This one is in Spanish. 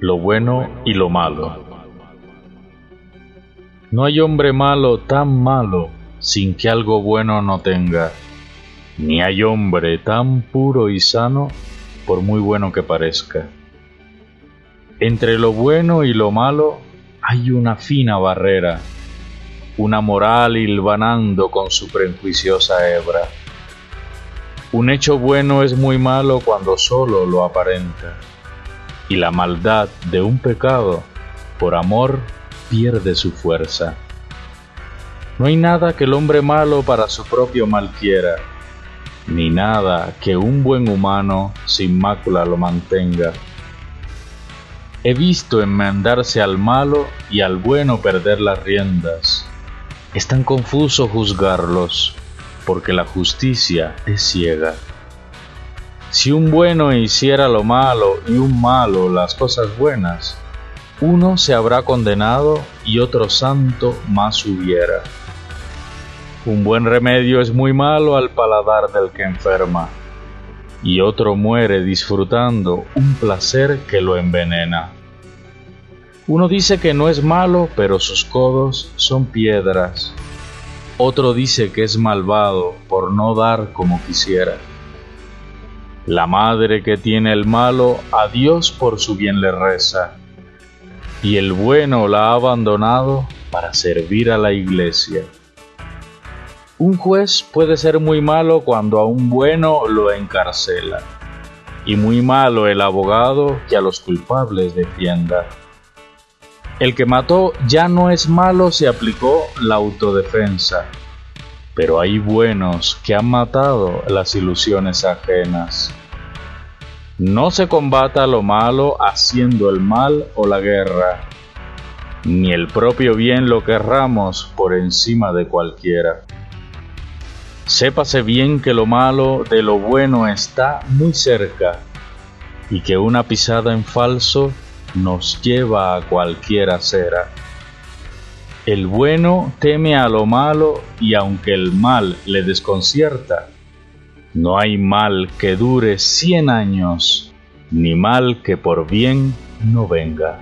lo bueno y lo malo. No hay hombre malo tan malo sin que algo bueno no tenga, ni hay hombre tan puro y sano por muy bueno que parezca. Entre lo bueno y lo malo hay una fina barrera, una moral hilvanando con su prejuiciosa hebra. Un hecho bueno es muy malo cuando solo lo aparenta y la maldad de un pecado, por amor, pierde su fuerza. No hay nada que el hombre malo para su propio mal quiera, ni nada que un buen humano sin mácula lo mantenga. He visto enmendarse al malo y al bueno perder las riendas. Es tan confuso juzgarlos, porque la justicia es ciega. Si un bueno hiciera lo malo y un malo las cosas buenas, uno se habrá condenado y otro santo más hubiera. Un buen remedio es muy malo al paladar del que enferma, y otro muere disfrutando un placer que lo envenena. Uno dice que no es malo, pero sus codos son piedras. Otro dice que es malvado por no dar como quisiera. La madre que tiene el malo a Dios por su bien le reza, y el bueno la ha abandonado para servir a la iglesia. Un juez puede ser muy malo cuando a un bueno lo encarcela, y muy malo el abogado que a los culpables defienda. El que mató ya no es malo si aplicó la autodefensa, pero hay buenos que han matado las ilusiones ajenas. No se combata lo malo haciendo el mal o la guerra, ni el propio bien lo querramos por encima de cualquiera. Sépase bien que lo malo de lo bueno está muy cerca, y que una pisada en falso nos lleva a cualquier acera. El bueno teme a lo malo y aunque el mal le desconcierta, no hay mal que dure cien años, ni mal que por bien no venga.